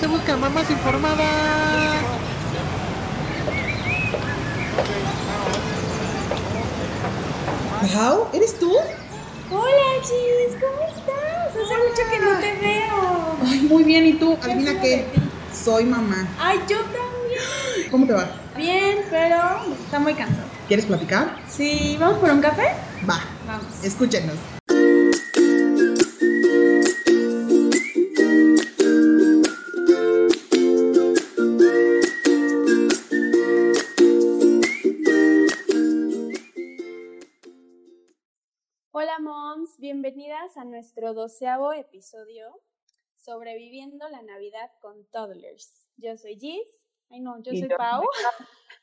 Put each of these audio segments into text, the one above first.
se busca mamás informadas. Pau, ¿eres tú? Hola, Gis, ¿cómo estás? Hace mucho que no te veo. Ay, muy bien, ¿y tú? ¿Qué Adivina qué. Soy mamá. Ay, yo también. ¿Cómo te va? Bien, pero está muy cansado. ¿Quieres platicar? Sí, ¿vamos por un café? Va, Vamos. escúchenos. Bienvenidas a nuestro doceavo episodio Sobreviviendo la Navidad con Toddlers. Yo soy Gis. Ay, no, yo soy yo- Pau.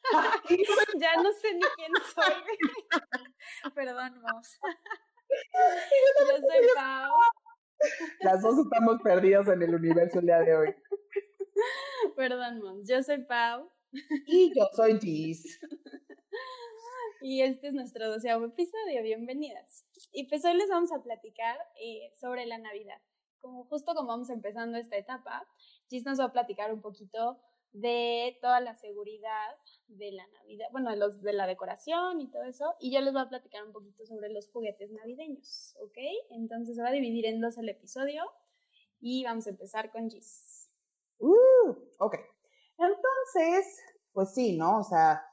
ya no sé ni quién soy. Perdón, moms. yo soy Pau. Las dos estamos perdidas en el universo el día de hoy. Perdón, moms. Yo soy Pau. Y yo soy Gis. Y este es nuestro doceavo episodio, bienvenidas. Y pues hoy les vamos a platicar eh, sobre la Navidad. Como justo como vamos empezando esta etapa, Gis nos va a platicar un poquito de toda la seguridad de la Navidad, bueno, de, los, de la decoración y todo eso, y yo les voy a platicar un poquito sobre los juguetes navideños, ¿ok? Entonces se va a dividir en dos el episodio y vamos a empezar con Gis. Uh, ok. Entonces, pues sí, ¿no? O sea,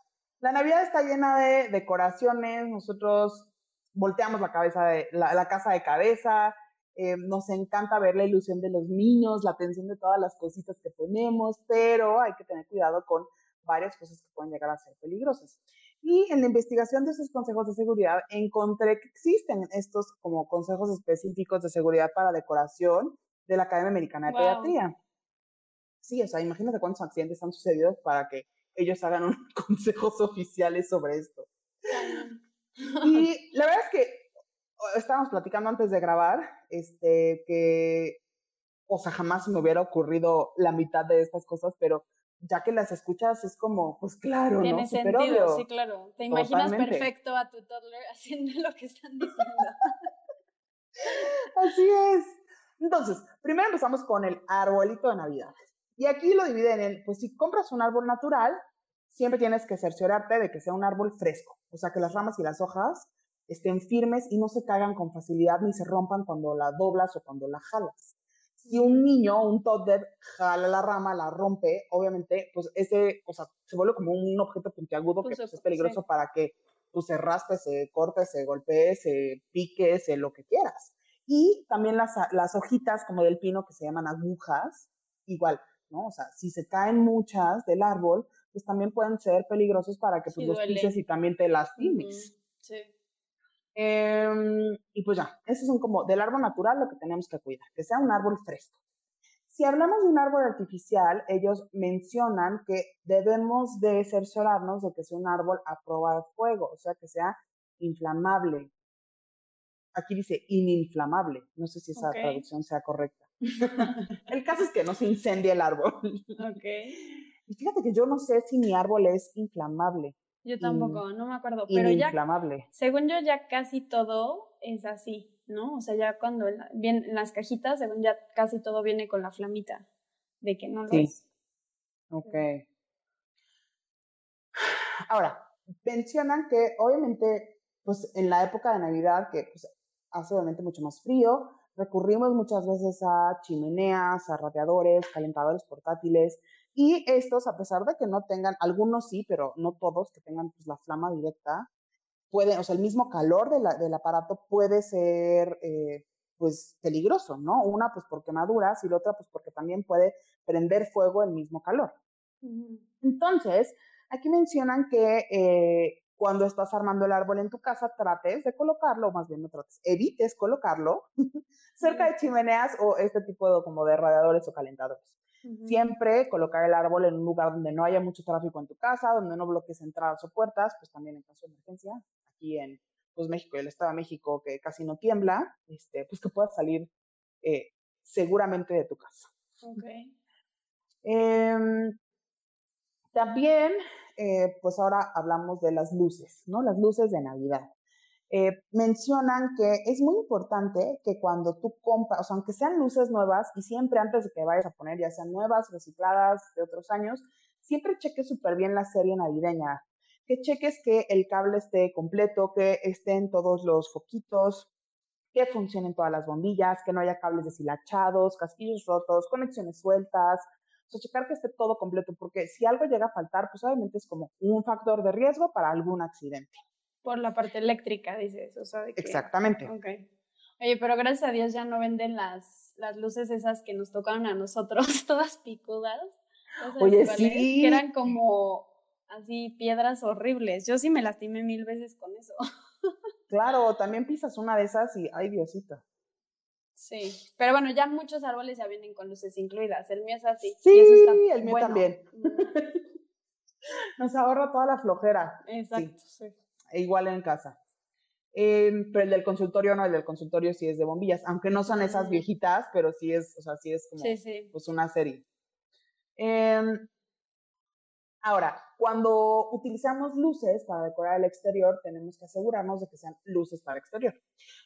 la Navidad está llena de decoraciones, nosotros volteamos la cabeza de la, la casa de cabeza, eh, nos encanta ver la ilusión de los niños, la atención de todas las cositas que ponemos, pero hay que tener cuidado con varias cosas que pueden llegar a ser peligrosas. Y en la investigación de esos consejos de seguridad encontré que existen estos como consejos específicos de seguridad para decoración de la Academia Americana de Wow. Pediatría. Sí, o sea, imagínate cuántos accidentes han sucedido para que ellos hagan unos consejos oficiales sobre esto. Y la verdad es que estábamos platicando antes de grabar, este, que, o sea, jamás me hubiera ocurrido la mitad de estas cosas, pero ya que las escuchas es como, pues claro, Tiene sentido, obvio. sí, claro. Te imaginas Totalmente. perfecto a tu toddler haciendo lo que están diciendo. Así es. Entonces, primero empezamos con el arbolito de Navidad. Y aquí lo dividen en, pues si compras un árbol natural, siempre tienes que cerciorarte de que sea un árbol fresco. O sea, que las ramas y las hojas estén firmes y no se caigan con facilidad ni se rompan cuando la doblas o cuando la jalas. Si un niño, un toddler, jala la rama, la rompe, obviamente, pues ese, o sea, se vuelve como un objeto puntiagudo que Pues, pues, es sí. peligroso para que pues, se raspe, se corte, se golpee, se pique, se lo que quieras. Y también las, las hojitas como del pino que se llaman agujas, igual, ¿no? O sea, si se caen muchas del árbol, pues también pueden ser peligrosos para que Sí, pues, los duelen. pises y también te lastimes. Sí. Em, y pues ya, esos son como del árbol natural lo que tenemos que cuidar, que sea un árbol fresco. Si hablamos de un árbol artificial, ellos mencionan que debemos de cerciorarnos de que sea un árbol a prueba de fuego, o sea, que sea inflamable. Aquí dice ininflamable, no sé si esa Ok. traducción sea correcta. el caso es que no se incendie el árbol. Ok. Y fíjate que yo no sé si mi árbol es inflamable, Yo tampoco, no me acuerdo. Pero ya, según yo, ya casi todo es así, ¿no? O sea, ya cuando en, la- bien, en las cajitas, según ya casi todo viene con la flamita de que no lo Sí. es. Ok. Ahora, mencionan que obviamente, pues en la época de Navidad, que pues, hace obviamente mucho más frío, recurrimos muchas veces a chimeneas, a radiadores, calentadores portátiles, y estos, a pesar de que no tengan, algunos sí, pero no todos, que tengan pues, la flama directa, pueden, o sea, el mismo calor de la- del aparato puede ser, eh, pues, peligroso, ¿no? Una, pues, por quemaduras, y la otra, pues, porque también puede prender fuego el mismo calor. Entonces, aquí mencionan que eh, cuando estás armando el árbol en tu casa, trates de colocarlo, o más bien no trates, evites colocarlo cerca de chimeneas o este tipo de, como de radiadores o calentadores. Siempre colocar el árbol en un lugar donde no haya mucho tráfico en tu casa, donde no bloques entradas o puertas, pues también en caso de emergencia, aquí en pues, México el Estado de México, que casi no tiembla, este, pues que puedas salir eh, seguramente de tu casa. Ok. Em, también, eh, pues ahora hablamos de las luces, ¿no? Las luces de Navidad. eh, mencionan que es muy importante que cuando tú compras, o sea, aunque sean luces nuevas y siempre antes de que vayas a poner, ya sean nuevas, recicladas de otros años, siempre cheques súper bien la serie navideña. Que cheques que el cable esté completo, que estén todos los foquitos, que funcionen todas las bombillas, que no haya cables deshilachados, casquillos rotos, conexiones sueltas. O sea, checar que esté todo completo, porque si algo llega a faltar, pues obviamente es como un factor de riesgo para algún accidente. Por la parte eléctrica, dices, o sea, de que... Exactamente. Ok. Oye, pero gracias a Dios ya no venden las, las luces esas que nos tocaron a nosotros, todas picudas. Oye, sí. Que eran como así piedras horribles. Yo sí me lastimé mil veces con eso. Claro, también pisas una de esas y ay Diosito. Sí, pero bueno, ya muchos árboles ya vienen con luces incluidas. El mío es así. Sí, y eso está el mío bueno. también. Nos ahorra toda la flojera. Exacto, sí. E igual en casa. Eh, pero el del consultorio no, el del consultorio sí es de bombillas, aunque no son esas Mm. viejitas, pero sí es, o sea, sí es como Sí, sí. pues una serie. Em, ahora, cuando utilizamos luces para decorar el exterior, tenemos que asegurarnos de que sean luces para exterior.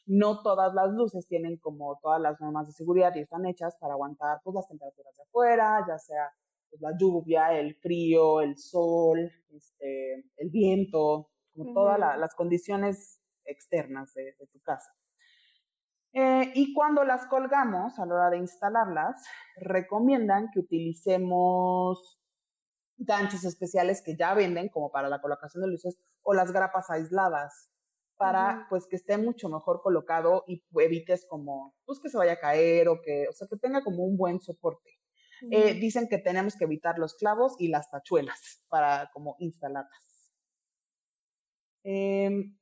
No todas las luces tienen como todas las normas de seguridad y están hechas para aguantar pues, las temperaturas de afuera, ya sea pues, la lluvia, el frío, el sol, este, el viento, como todas la- las condiciones externas de, de tu casa. Eh, y cuando las colgamos, a la hora de instalarlas, recomiendan que utilicemos ganchos especiales que ya venden como para la colocación de luces o las grapas aisladas para Ujú. pues que esté mucho mejor colocado y evites como pues que se vaya a caer o que o sea que tenga como un buen soporte. Eh, Ujú. dicen que tenemos que evitar los clavos y las tachuelas para como instalarlas. Em,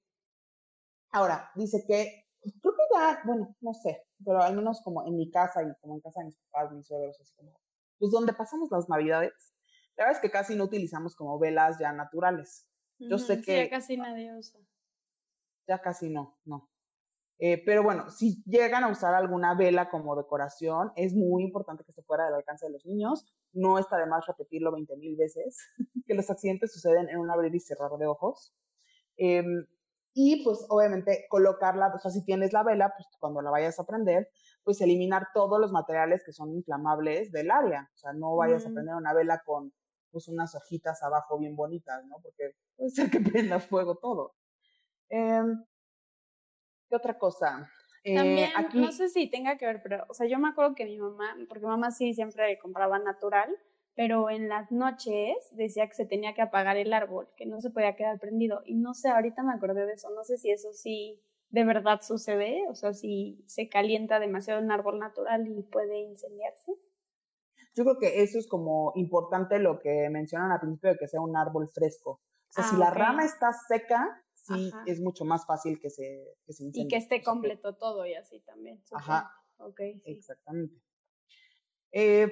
ahora, dice que, pues, creo que ya, bueno, no sé, pero al menos como en mi casa y como en casa de mis papás, mis suegros, así como, pues donde pasamos las navidades, la verdad es que casi no utilizamos como velas ya naturales. Yo sé Ujú, sí, que ya casi nadie usa. ya casi no, no. Eh, pero bueno, si llegan a usar alguna vela como decoración, es muy importante que esté fuera del alcance de los niños. No está de más repetirlo 20 mil veces, que los accidentes suceden en un abrir y cerrar de ojos. Em, y pues obviamente colocarla, o sea, si tienes la vela, pues cuando la vayas a prender, pues eliminar todos los materiales que son inflamables del área. O sea, no vayas a prender una vela con unas hojitas abajo bien bonitas, ¿no? Porque puede ser que prenda fuego todo. Em, ¿Qué otra cosa? Eh, También, aquí, no sé si tenga que ver, pero, o sea, yo me acuerdo que mi mamá, porque mamá sí siempre compraba natural, pero en las noches decía que se tenía que apagar el árbol, que no se podía quedar prendido. Y no sé, ahorita me acordé de eso, no sé si eso sí de verdad sucede, o sea, si se calienta demasiado un árbol natural y puede incendiarse. Yo creo que eso es como importante lo que mencionan al principio de que sea un árbol fresco. O sea, si Ah, la rama está seca, sí Ajá. es mucho más fácil que se, que se Y incendie. que esté completo todo y así también. Ajá. supongo. Ok, sí. Exactamente. Eh,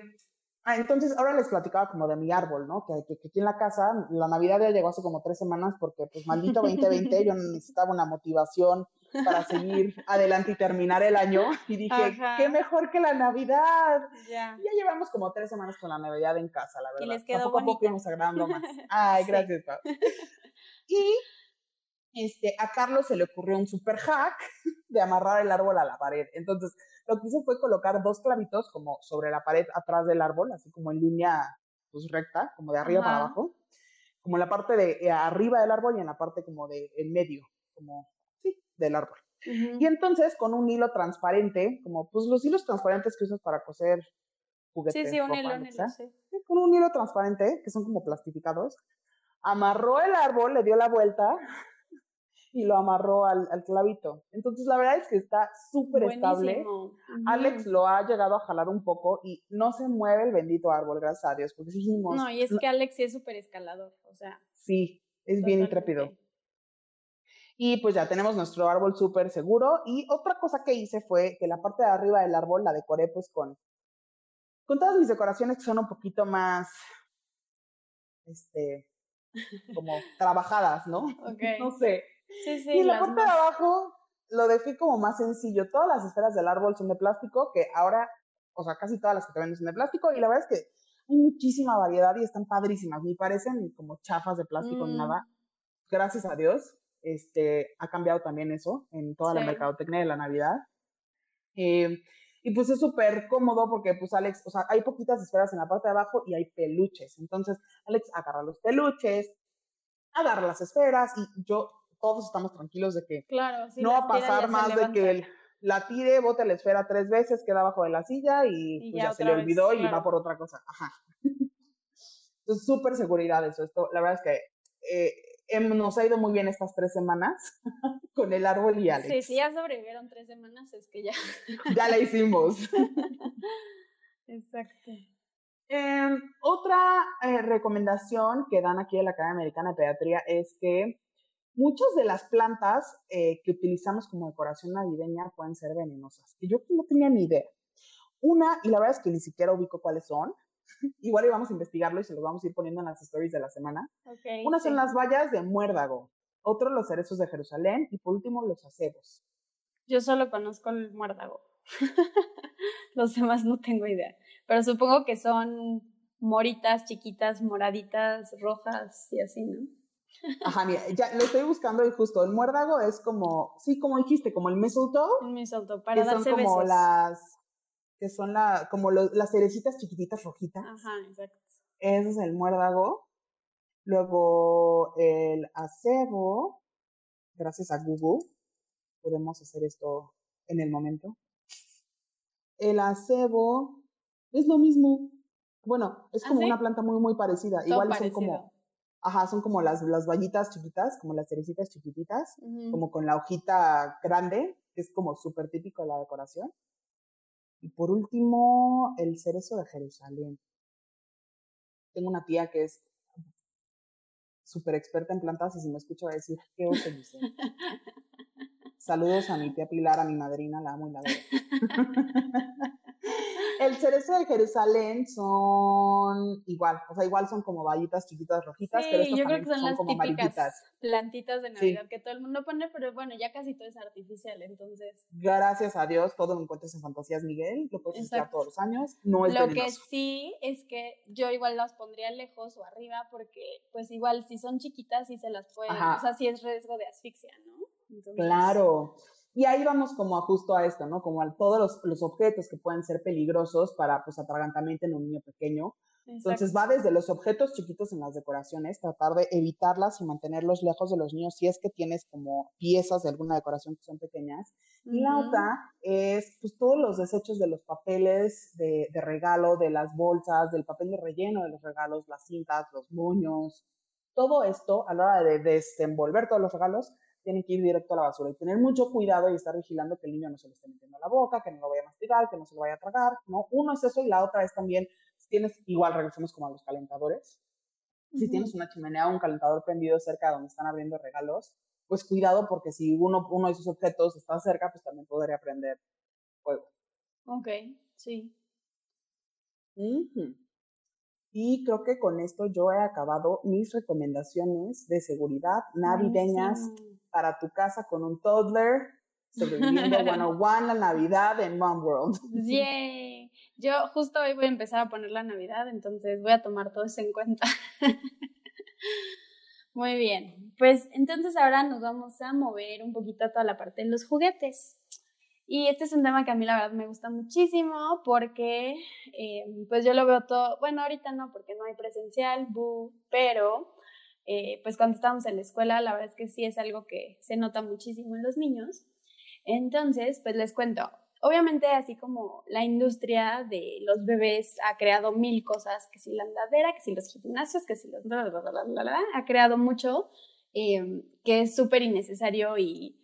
ah, entonces, ahora les platicaba como de mi árbol, ¿no? Que, que- que aquí en la casa, la Navidad ya llegó hace como tres semanas porque, pues, maldito 2020, yo necesitaba una motivación para seguir adelante y terminar el año. Y dije, Ajá. qué mejor que la Navidad. Ya. Y Ya llevamos como tres semanas con la Navidad en casa, la verdad. les O sea, quedó poco a poco bonita. íbamos agradando más. Ay, Sí. gracias, Pau. Y este, a Carlos se le ocurrió un super hack de amarrar el árbol a la pared. Entonces, lo que hizo fue colocar dos clavitos como sobre la pared atrás del árbol, así como en línea pues recta, como de arriba para Ajá. abajo, como en la parte de eh, arriba del árbol y en la parte como de en medio, como del árbol. Y entonces con un hilo transparente, como pues los hilos transparentes que usas para coser juguetes. Sí, sí, un ropa, hilo, lo un hilo, sí. con un hilo transparente, que son como plastificados, amarró el árbol, le dio la vuelta y lo amarró al, al clavito. Entonces la verdad es que está súper estable. Alex lo ha llegado a jalar un poco y no se mueve el bendito árbol, gracias a Dios, porque dijimos, No, y es que Alex sí es súper escalador, o sea. sí, es bien intrépido. Y pues ya tenemos nuestro árbol súper seguro. Y otra cosa que hice fue que la parte de arriba del árbol la decoré pues con, con todas mis decoraciones que son un poquito más, este, como trabajadas, ¿no? Ok. No sé. Sí, sí, y la parte de abajo lo dejé como más sencillo. Todas las esferas del árbol son de plástico, que ahora, o sea, casi todas las que te venden son de plástico. Y la verdad es que hay muchísima variedad y están padrísimas. Ni parecen como chafas de plástico ni Mm. nada. Gracias a Dios. Este, ha cambiado también eso en toda la Sí. mercadotecnia de la Navidad. Eh, y pues es súper cómodo porque pues Alex, o sea, hay poquitas esferas en la parte de abajo y hay peluches. Entonces, Alex agarra los peluches, agarra las esferas y yo, todos estamos tranquilos de que Claro, sí. no va a pasar más de que él la tire, bote la esfera tres veces, queda abajo de la silla y, Y pues ya ya, se le vez, olvidó y claro. va por otra cosa. Ajá. Entonces, súper seguridad eso. Esto, la verdad es que eh, nos ha ido muy bien estas tres semanas con el árbol y Alex. Sí, sí, ya sobrevivieron tres semanas, es que ya. Ya la hicimos. Exacto. Eh, otra eh, recomendación que dan aquí en la Academia Americana de Pediatría es que muchas de las plantas eh, que utilizamos como decoración navideña pueden ser venenosas, que yo no tenía ni idea. Una, y la verdad es que ni siquiera ubico cuáles son, igual íbamos a investigarlo y se los vamos a ir poniendo en las stories de la semana. Ok. Una sí. son las bayas de muérdago, otro los cerezos de Jerusalén y por último los acebos. Yo solo conozco el muérdago. Los demás no tengo idea. Pero supongo que son moritas chiquitas, moraditas, rojas y así, ¿no? Ajá, mira, ya lo estoy buscando y justo el muérdago es como, sí, como dijiste, como el mistletoe, Un mistletoe para que son darse como besos. las que son la, como lo- las cerecitas chiquititas rojitas. Ajá, exacto. Ese es el muérdago. Luego el acebo, gracias a Google, podemos hacer esto en el momento. El acebo es lo mismo. Bueno, es ¿Ah, como sí? una planta muy, muy parecida. Igual son como, ajá, son como las, las vallitas chiquitas, como las cerecitas chiquititas como con la hojita grande, que es como súper típico de la decoración. Y por último, el cerezo de Jerusalén. Tengo una tía que es súper experta en plantas y si me escucha va a decir, qué oso, Giselle?". Saludos a mi tía Pilar, a mi madrina, la amo y la adoro. El cerezo de Jerusalén son igual, o sea, igual son como vallitas chiquitas rojitas, pero Sí, estos yo creo que son, las como amarillitas. plantitas de Sí. Navidad que todo el mundo pone, pero bueno, ya casi todo es artificial, entonces. Gracias a Dios, todo lo encuentras en Fantasías Miguel, lo puedes Exacto. todos los años, no es Lo que sí es que yo igual las pondría lejos o arriba porque pues igual si son chiquitas sí se las pueden, Ajá. o sea, sí es riesgo de asfixia, ¿no? Entonces, Claro. Y ahí vamos como a justo a esto, ¿no? Como a todos los, los objetos que pueden ser peligrosos para, pues, atragantamiento en un niño pequeño. Entonces exacto. va desde los objetos chiquitos en las decoraciones, tratar de evitarlas y mantenerlos lejos de los niños si es que tienes como piezas de alguna decoración que son pequeñas. Y la otra es pues todos los desechos de los papeles de, de regalo, de las bolsas, del papel de relleno de los regalos, las cintas, los moños. Todo esto, a la hora de desenvolver todos los regalos, tienen que ir directo a la basura y tener mucho cuidado y estar vigilando que el niño no se lo esté metiendo a la boca, que no lo vaya a mastigar, que no se lo vaya a tragar, ¿no? Uno es eso y la otra es también, si tienes, igual regresamos como a los calentadores, si Ujú. tienes una chimenea o un calentador prendido cerca de donde están abriendo regalos, pues cuidado porque si uno, uno de esos objetos está cerca, pues también podría prender fuego. Ok, sí. Ujú. Y creo que con esto yo he acabado mis recomendaciones de seguridad navideñas Buenísimo. Para tu casa con un toddler sobreviviendo 101 la Navidad en Mom World. Yay. Yo justo hoy voy a empezar a poner la Navidad, entonces voy a tomar todo eso en cuenta. Muy bien, pues entonces ahora nos vamos a mover un poquito a toda la parte de los juguetes. Y este es un tema que a mí la verdad me gusta muchísimo porque eh, pues yo lo veo todo, bueno ahorita no porque no hay presencial, boo, pero eh, pues cuando estábamos en la escuela la verdad es que sí es algo que se nota muchísimo en los niños. Entonces, pues les cuento, obviamente así como la industria de los bebés ha creado mil cosas, que si la andadera, que si los gimnasios, que si los... bla, bla, bla, ha creado mucho eh, que es súper innecesario y,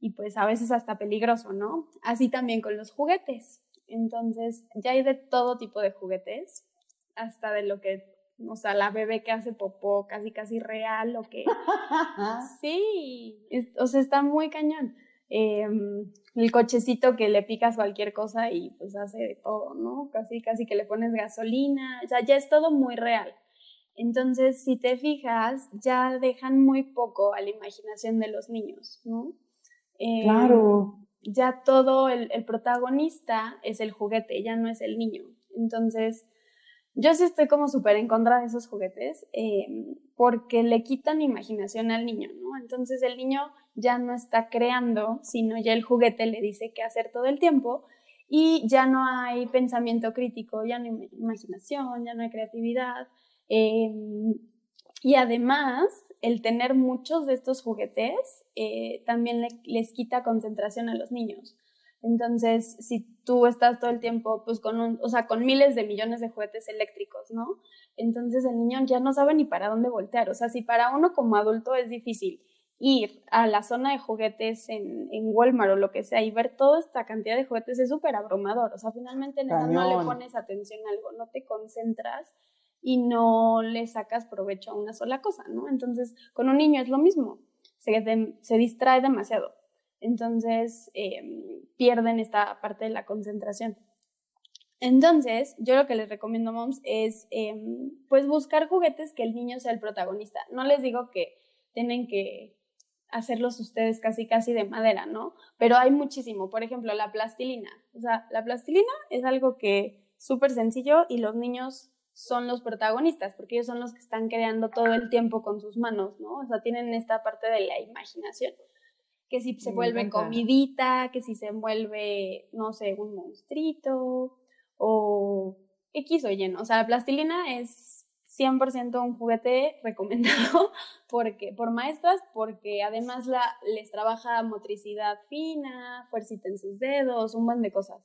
y pues a veces hasta peligroso, ¿no? Así también con los juguetes. Entonces, ya hay de todo tipo de juguetes, hasta de lo que, o sea, la bebé que hace popó casi casi real o que... Sí, es- o sea, está muy cañón. Eh, el cochecito que le picas cualquier cosa y pues hace de todo, ¿no? Casi, casi que le pones gasolina, o sea, ya es todo muy real. Entonces, si te fijas, ya dejan muy poco a la imaginación de los niños, ¿no? Eh, Claro. Ya todo el, el protagonista es el juguete, ya no es el niño. Entonces, Yo sí estoy como súper en contra de esos juguetes em, porque le quitan imaginación al niño, ¿no? Entonces el niño ya no está creando, sino ya el juguete le dice qué hacer todo el tiempo y ya no hay pensamiento crítico, ya no hay imaginación, ya no hay creatividad. Em, y además, el tener muchos de estos juguetes eh, también les quita concentración a los niños. Entonces, si tú estás todo el tiempo, pues con un, o sea, con miles de millones de juguetes eléctricos, ¿no? Entonces el niño ya no sabe ni para dónde voltear. O sea, si para uno como adulto es difícil ir a la zona de juguetes en, en Walmart o lo que sea y ver toda esta cantidad de juguetes es súper abrumador. O sea, finalmente no le pones atención a algo, no te concentras y no le sacas provecho a una sola cosa, ¿no? Entonces, con un niño es lo mismo, se, se distrae demasiado. Entonces, em, pierden esta parte de la concentración. Entonces, yo lo que les recomiendo, moms, es em, pues buscar juguetes que el niño sea el protagonista. No les digo que tienen que hacerlos ustedes casi casi de madera, ¿no? Pero hay muchísimo, por ejemplo, la plastilina. O sea, la plastilina es algo que súper sencillo y los niños son los protagonistas, porque ellos son los que están creando todo el tiempo con sus manos, ¿no? O sea, tienen esta parte de la imaginación. Que si se vuelve comidita, que si se vuelve, no sé, un monstruito o X o Y, O sea, la plastilina es 100% un juguete recomendado porque, por maestras, porque además la, les trabaja motricidad fina, fuercita en sus dedos, un buen de cosas.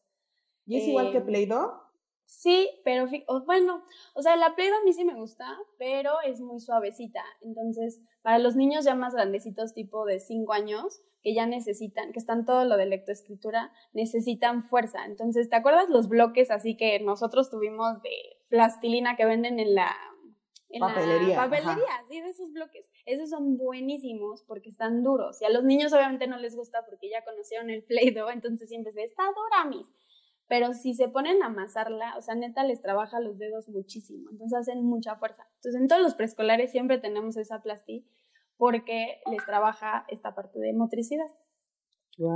¿Y es igual que em, Play-Doh? Sí, pero bueno, o sea, la Play-Doh a mí sí me gusta, pero es muy suavecita. Entonces, para los niños ya más grandecitos, tipo de 5 años, que ya necesitan, que están todo lo de lectoescritura, necesitan fuerza. Entonces, ¿te acuerdas los bloques así que nosotros tuvimos de plastilina que venden en la papelería. papelería, sí, de esos bloques. Esos son buenísimos porque están duros. Y a los niños obviamente no les gusta porque ya conocieron el Play-Doh, entonces siempre se está dura, mis. Pero si se ponen a amasarla, o sea, neta les trabaja los dedos muchísimo. Entonces hacen mucha fuerza. Entonces en todos los preescolares siempre tenemos esa plasti porque les trabaja esta parte de motricidad.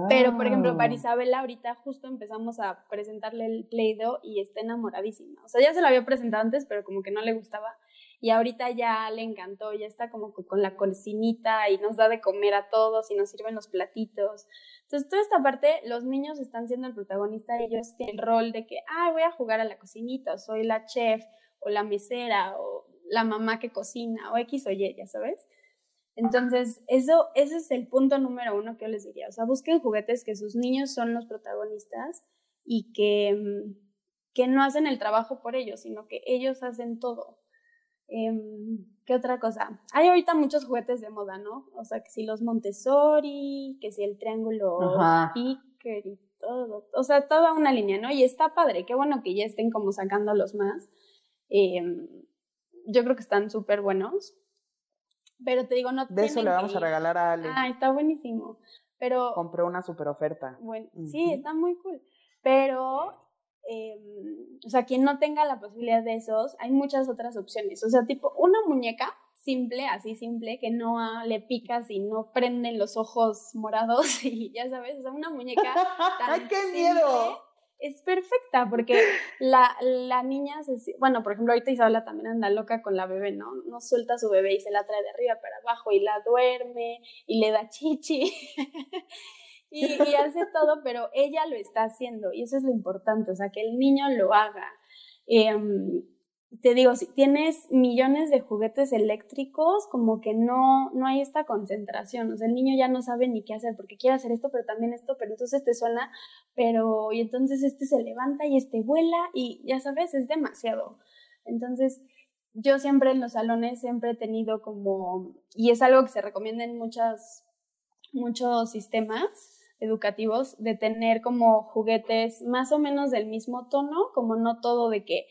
Pero, por ejemplo, para Isabela ahorita justo empezamos a presentarle el Play-Doh y está enamoradísima. O sea, ya se lo había presentado antes, pero como que no le gustaba y ahorita ya le encantó, ya está como con la cocinita y nos da de comer a todos y nos sirven los platitos. Entonces, toda esta parte, los niños están siendo el protagonista, ellos tienen el rol de que, ah, voy a jugar a la cocinita, soy la chef, o la mesera, o la mamá que cocina, o X o Y, ya sabes. Entonces, eso, ese es el punto número uno que yo les diría. O sea, busquen juguetes que sus niños son los protagonistas y que, mm, que no hacen el trabajo por ellos, sino que ellos hacen todo. Em, ¿Qué otra cosa? Hay ahorita muchos juguetes de moda, ¿no? O sea, que si los Montessori, que si el triángulo Picker y todo. O sea, toda una línea, ¿no? Y está padre, qué bueno que ya estén como sacándolos más. Em, yo creo que están súper buenos. Pero te digo, no De eso le vamos a regalar a Ale. Ah, está buenísimo. Pero. Compré una super oferta. Bueno, sí, está muy cool. Pero Em, o sea, quien no tenga la posibilidad de esos, hay muchas otras opciones. O sea, tipo una muñeca simple, así simple, que no le picas y no prenden los ojos morados y ya sabes, o sea, una muñeca tan ¡Ay, qué miedo! Es perfecta porque la, la niña, se, bueno, por ejemplo, ahorita Isabela también anda loca con la bebé, ¿no? No suelta a su bebé y se la trae de arriba para abajo y la duerme y le da chichi. y, hace todo, pero ella lo está haciendo y eso es lo importante, o sea, que el niño lo haga. Em, te digo, si tienes millones de juguetes eléctricos, como que no, no hay esta concentración, o sea, el niño ya no sabe ni qué hacer, porque quiere hacer esto, pero también esto, pero entonces te suena, pero, y entonces este se levanta y este vuela, y ya sabes, es demasiado. Entonces, yo siempre en los salones siempre he tenido como, y es algo que se recomienda en muchas, muchos sistemas, educativos de tener como juguetes más o menos del mismo tono, como no todo de que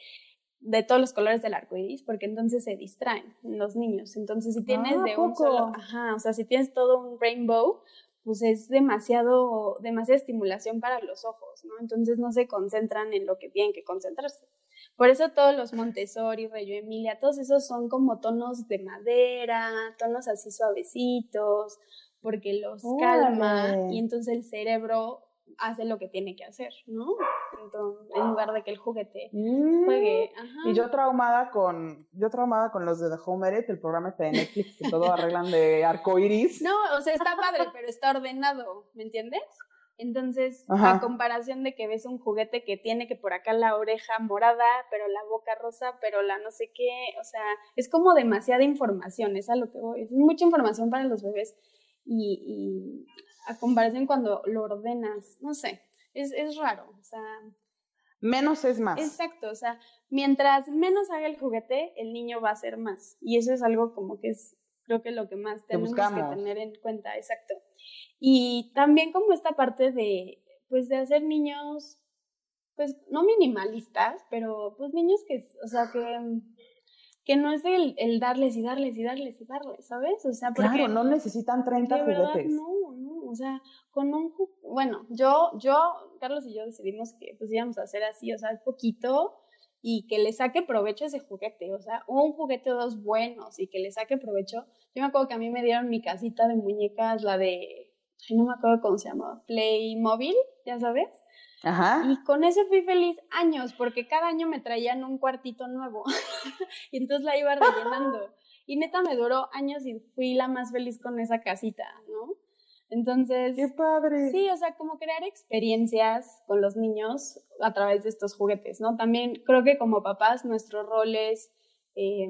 de todos los colores del arco iris, porque entonces se distraen los niños. Entonces, si tienes ah, de un solo, ajá, o sea, si tienes todo un rainbow, pues es demasiado, demasiada estimulación para los ojos, ¿no? Entonces no se concentran en lo que tienen que concentrarse. Por eso todos los Montessori, Reyo Emilia, todos esos son como tonos de madera, tonos así suavecitos, porque los calma y entonces el cerebro hace lo que tiene que hacer, ¿no? Entonces, en lugar de que el juguete Mm. juegue. Ajá. Y yo traumada con, yo traumada con los de The Home Edit, el programa este de Netflix, que todo arreglan de arco iris. No, o sea, está padre, pero está ordenado, ¿me entiendes? Entonces, Ajá. a comparación de que ves un juguete que tiene que por acá la oreja morada, pero la boca rosa, pero la no sé qué, o sea, es como demasiada información, es a lo que voy, es mucha información para los bebés y, y a comparación cuando lo ordenas, no sé, es, es raro, o sea, Menos es más. exacto, o sea, mientras menos haga el juguete, el niño va a hacer más y eso es algo como que es, creo que lo que más Que tenemos que buscamos. tener en cuenta, exacto. Y también como esta parte de, pues, de hacer niños, pues, no minimalistas, pero pues niños que, o sea, que, que no es el, el darles y darles y darles y darles, ¿sabes? O sea, porque Claro, no necesitan 30 de verdad juguetes. no, no, o sea, con un, bueno, yo, yo, Carlos y yo decidimos que pues íbamos a hacer así, o sea, poquito y que le saque provecho ese juguete, o sea, un juguete o dos buenos y que le saque provecho. Yo me acuerdo que a mí me dieron mi casita de muñecas, la de, ay, no me acuerdo cómo se llamaba, Playmobil, ya sabes. Ajá. Y con eso fui feliz años, porque cada año me traían un cuartito nuevo. y entonces la iba rellenando. Y neta me duró años y fui la más feliz con esa casita, ¿no? Entonces, Qué padre. sí, o sea, como crear experiencias con los niños a través de estos juguetes, ¿no? También creo que como papás nuestro rol es, eh,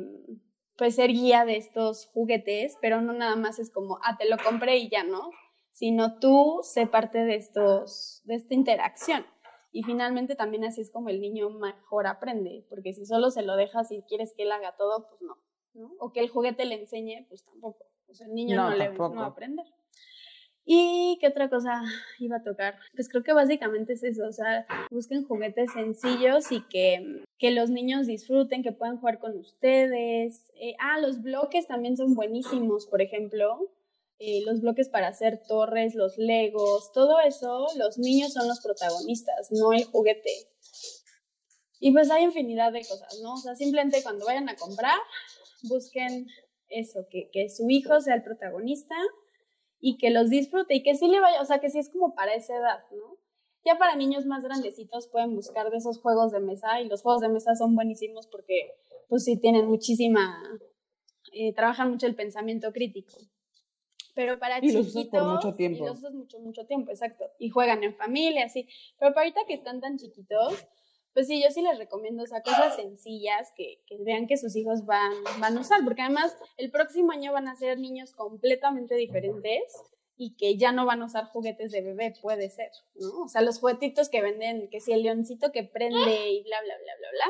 pues, ser guía de estos juguetes, pero no nada más es como, ah, te lo compré y ya, ¿no? Sino tú sé parte de estos, de esta interacción. Y finalmente también así es como el niño mejor aprende, porque si solo se lo dejas y quieres que él haga todo, pues no, ¿no? O que el juguete le enseñe, pues tampoco. O sea, el niño no, No, le, no va a aprender. ¿Y qué otra cosa iba a tocar? Pues creo que básicamente es eso, o sea, busquen juguetes sencillos y que, que los niños disfruten, que puedan jugar con ustedes. Eh, ah, los bloques también son buenísimos, por ejemplo. Eh, los bloques para hacer torres, los legos, todo eso, los niños son los protagonistas, no el juguete. Y pues hay infinidad de cosas, ¿no? O sea, simplemente cuando vayan a comprar, busquen eso, que, que su hijo sea el protagonista y que los disfrute y que sí le vaya, o sea, que sí es como para esa edad, ¿no? Ya para niños más grandecitos pueden buscar de esos juegos de mesa y los juegos de mesa son buenísimos porque pues sí tienen muchísima, eh, trabajan mucho el pensamiento crítico. Pero para Y los chiquitos... usas por mucho tiempo. Y los usas mucho, mucho tiempo, exacto. Y juegan en familia, sí. Pero para ahorita que están tan chiquitos, pues sí, yo sí les recomiendo, o sea, cosas sencillas que, que vean que sus hijos van, van a usar, porque además el próximo año van a ser niños completamente diferentes y que ya no van a usar juguetes de bebé, puede ser, ¿no? O sea, los juguetitos que venden, que si el leoncito que prende y bla, bla, bla, bla, bla,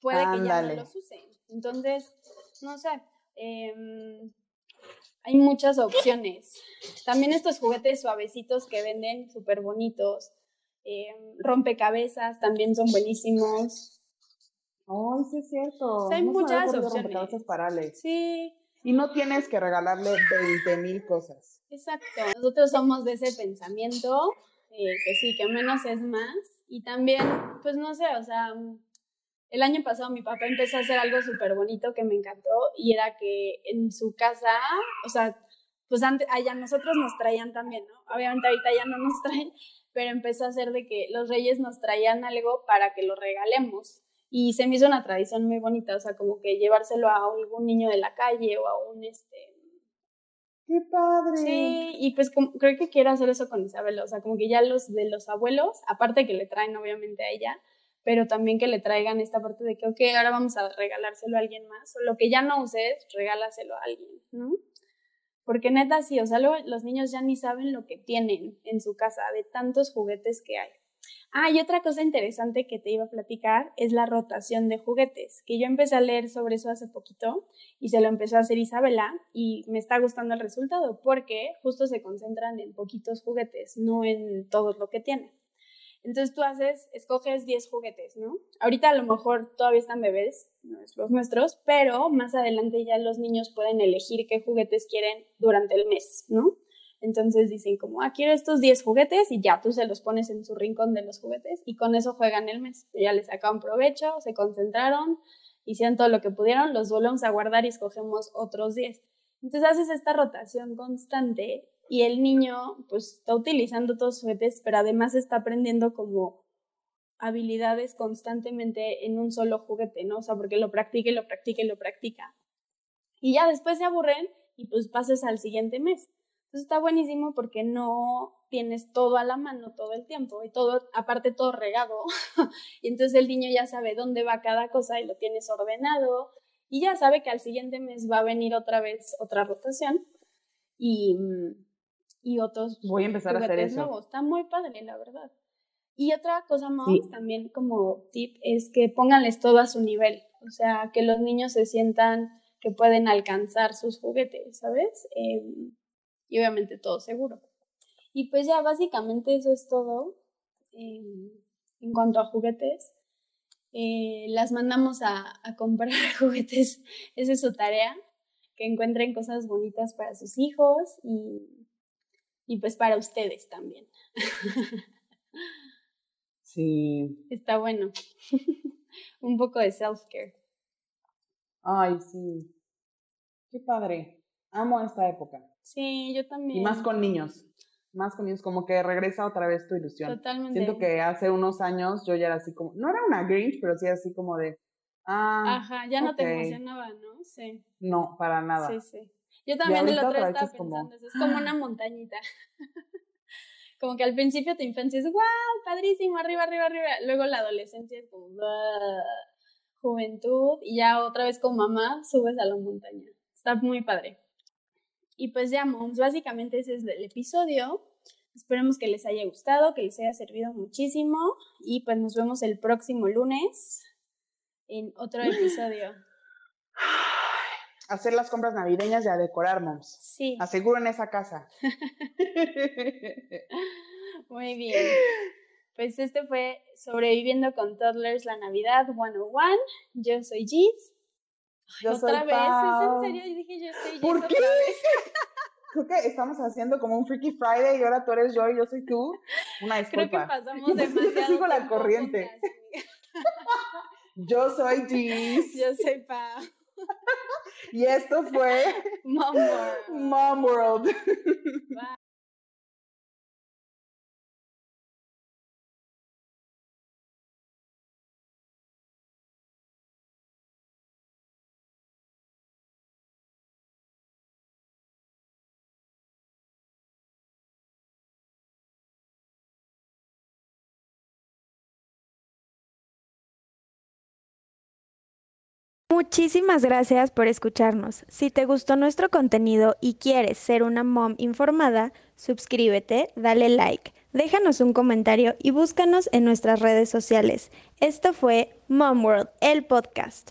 puede que ya no los usen. Entonces, no sé, em, hay muchas opciones. También estos juguetes suavecitos que venden súper bonitos. em, rompecabezas también son buenísimos. Ay, sí es cierto. O sea, hay No muchas opciones. para Alex. Sí, Y no tienes que regalarle 20 mil cosas. exacto. Nosotros somos de ese pensamiento, eh, que sí, que menos es más. Y también, pues no sé, o sea, el año pasado mi papá empezó a hacer algo súper bonito que me encantó y era que en su casa, o sea, pues antes, allá nosotros nos traían también, ¿no? Obviamente ahorita ya no nos traen, pero empezó a hacer de que los reyes nos traían algo para que lo regalemos. Y se me hizo una tradición muy bonita, o sea, como que llevárselo a algún niño de la calle o a un, este, ¡Qué padre! Sí, y pues como- creo que quiero hacer eso con Isabela, o sea, como que ya los de los abuelos, aparte que le traen obviamente a ella, pero también que le traigan esta parte de que, ok, ahora vamos a regalárselo a alguien más, o lo que ya no uses, regálaselo a alguien, ¿no? Porque neta sí, o sea, luego los niños ya ni saben lo que tienen en su casa de tantos juguetes que hay. Ah, y otra cosa interesante que te iba a platicar es la rotación de juguetes, que yo empecé a leer sobre eso hace poquito y se lo empezó a hacer Isabela y me está gustando el resultado porque justo se concentran en poquitos juguetes, no en todo lo que tienen. Entonces tú haces, escoges 10 juguetes, ¿no? Ahorita a lo mejor todavía están bebés, los nuestros, pero más adelante ya los niños pueden elegir qué juguetes quieren durante el mes, ¿no? Entonces dicen como, ah, quiero estos 10 juguetes y ya tú se los pones en su rincón de los juguetes y con eso juegan el mes. Ya les sacaron provecho, se concentraron, hicieron todo lo que pudieron, los volvemos a guardar y escogemos otros 10. Entonces haces esta rotación constante y el niño pues está utilizando todos sus juguetes, pero además está aprendiendo como habilidades constantemente en un solo juguete, ¿no? O sea, porque lo practica y lo practica y lo practica. Y ya después se aburren y pues pasas al siguiente mes. Entonces está buenísimo porque no tienes todo a la mano todo el tiempo y todo, aparte todo regado. y entonces el niño ya sabe dónde va cada cosa y lo tienes ordenado y ya sabe que al siguiente mes va a venir otra vez otra rotación y, y otros. Voy a empezar a hacer eso. Nuevos. Está muy padre, la verdad. Y otra cosa más también como tip es que pónganles todo a su nivel. O sea, que los niños se sientan que pueden alcanzar sus juguetes, ¿sabes? Em, y obviamente todo seguro. Y pues ya básicamente eso es todo em, en cuanto a juguetes. Eh, las mandamos a, a comprar juguetes, esa es su tarea, que encuentren cosas bonitas para sus hijos y, y pues para ustedes también. Sí. Está bueno. Un poco de self-care. Ay, sí. Qué padre. Amo esta época. Sí, yo también. Y más con niños. Más con niños, como que regresa otra vez tu ilusión. Totalmente. Siento que hace unos años yo ya era así como, no era una Grinch, pero sí así como de, ah. Ajá, ya no te emocionaba, ¿no? Sí. No, para nada. Sí, sí. Yo también el otro estaba pensando, eso es como una montañita. como que al principio tu infancia es, wow, padrísimo, arriba, arriba, arriba. Luego la adolescencia es como, juventud. Y ya otra vez como mamá subes a la montaña. Está muy padre. Y pues ya, moms, básicamente ese es el episodio. Esperemos que les haya gustado, que les haya servido muchísimo. Y pues nos vemos el próximo lunes en otro episodio. Hacer las compras navideñas y a decorar, moms. Sí. Aseguren esa casa. Muy bien. Pues este fue Sobreviviendo con Toddlers la Navidad 101. Yo soy. Yo otra soy vez, Pau. es en serio, dije yo soy Gis ¿Por otra qué? vez. Creo que estamos haciendo como un Freaky Friday y ahora tú eres yo y yo soy tú. Una Creo que disculpa. pasamos demasiado sigo la corriente. juntas. Yo soy Gis Yo soy Pau. Y esto fue Mom World. Mom World. Muchísimas gracias por escucharnos. Si te gustó nuestro contenido y quieres ser una mom informada, suscríbete, dale like, déjanos un comentario y búscanos en nuestras redes sociales. Esto fue Mom World, el podcast.